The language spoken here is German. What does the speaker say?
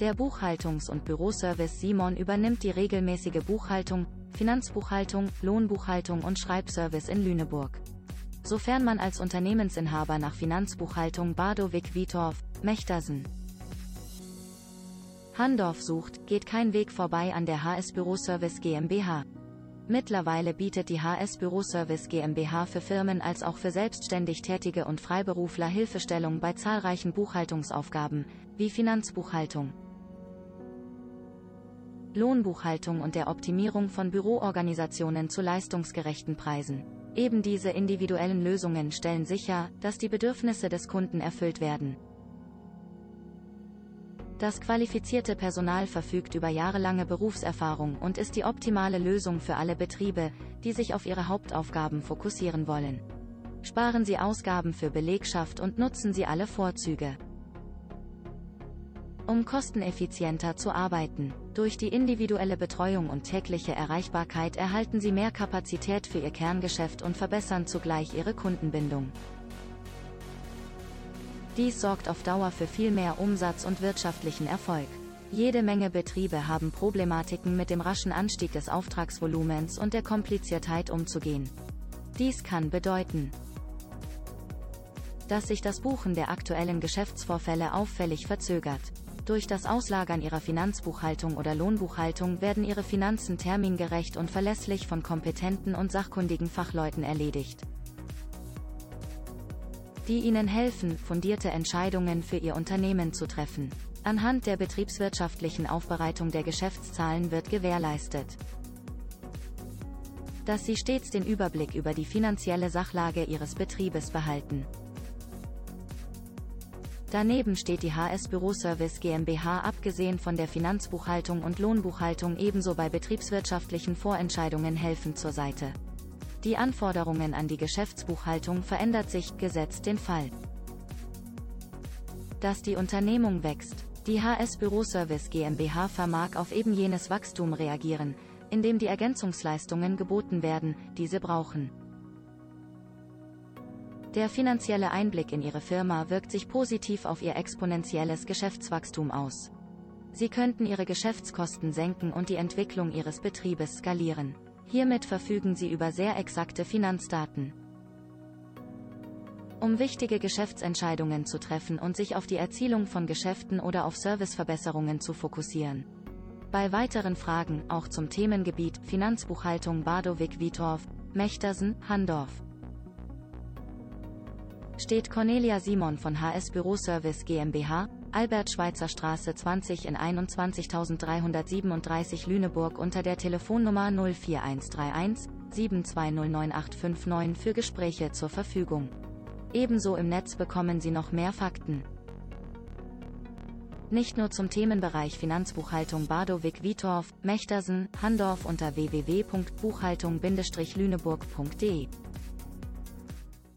Der Buchhaltungs- und Büroservice Simon übernimmt die regelmäßige Buchhaltung, Finanzbuchhaltung, Lohnbuchhaltung und Schreibservice in Lüneburg. Sofern man als Unternehmensinhaber nach Finanzbuchhaltung Badowik Wietorf, Mechtersen, Handorf sucht, geht kein Weg vorbei an der HS Büroservice GmbH. Mittlerweile bietet die HS Büroservice GmbH für Firmen als auch für selbstständig Tätige und Freiberufler Hilfestellung bei zahlreichen Buchhaltungsaufgaben, wie Finanzbuchhaltung, Lohnbuchhaltung und der Optimierung von Büroorganisationen zu leistungsgerechten Preisen. Eben diese individuellen Lösungen stellen sicher, dass die Bedürfnisse des Kunden erfüllt werden. Das qualifizierte Personal verfügt über jahrelange Berufserfahrung und ist die optimale Lösung für alle Betriebe, die sich auf ihre Hauptaufgaben fokussieren wollen. Sparen Sie Ausgaben für Belegschaft und nutzen Sie alle Vorzüge. Um kosteneffizienter zu arbeiten, durch die individuelle Betreuung und tägliche Erreichbarkeit erhalten Sie mehr Kapazität für Ihr Kerngeschäft und verbessern zugleich Ihre Kundenbindung. Dies sorgt auf Dauer für viel mehr Umsatz und wirtschaftlichen Erfolg. Jede Menge Betriebe haben Problematiken mit dem raschen Anstieg des Auftragsvolumens und der Kompliziertheit umzugehen. Dies kann bedeuten, dass sich das Buchen der aktuellen Geschäftsvorfälle auffällig verzögert. Durch das Auslagern ihrer Finanzbuchhaltung oder Lohnbuchhaltung werden ihre Finanzen termingerecht und verlässlich von kompetenten und sachkundigen Fachleuten erledigt die Ihnen helfen, fundierte Entscheidungen für Ihr Unternehmen zu treffen. Anhand der betriebswirtschaftlichen Aufbereitung der Geschäftszahlen wird gewährleistet, dass Sie stets den Überblick über die finanzielle Sachlage Ihres Betriebes behalten. Daneben steht die HS Büroservice GmbH abgesehen von der Finanzbuchhaltung und Lohnbuchhaltung ebenso bei betriebswirtschaftlichen Vorentscheidungen helfend zur Seite. Die Anforderungen an die Geschäftsbuchhaltung verändert sich, gesetzt den Fall, dass die Unternehmung wächst. Die HS Büroservice GmbH vermag auf eben jenes Wachstum reagieren, indem die Ergänzungsleistungen geboten werden, die sie brauchen. Der finanzielle Einblick in Ihre Firma wirkt sich positiv auf Ihr exponentielles Geschäftswachstum aus. Sie könnten Ihre Geschäftskosten senken und die Entwicklung Ihres Betriebes skalieren. Hiermit verfügen Sie über sehr exakte Finanzdaten. Um wichtige Geschäftsentscheidungen zu treffen und sich auf die Erzielung von Geschäften oder auf Serviceverbesserungen zu fokussieren. Bei weiteren Fragen, auch zum Themengebiet Finanzbuchhaltung Badowik-Wietorf, Mechtersen, Handorf, steht Cornelia Simon von HS Büroservice GmbH, Albert-Schweitzer-Straße 20 in 21337 Lüneburg unter der Telefonnummer 04131 7209859 für Gespräche zur Verfügung. Ebenso im Netz bekommen Sie noch mehr Fakten. Nicht nur zum Themenbereich Finanzbuchhaltung Badowik-Wietorf, Mechtersen, Handorf unter www.buchhaltung-lüneburg.de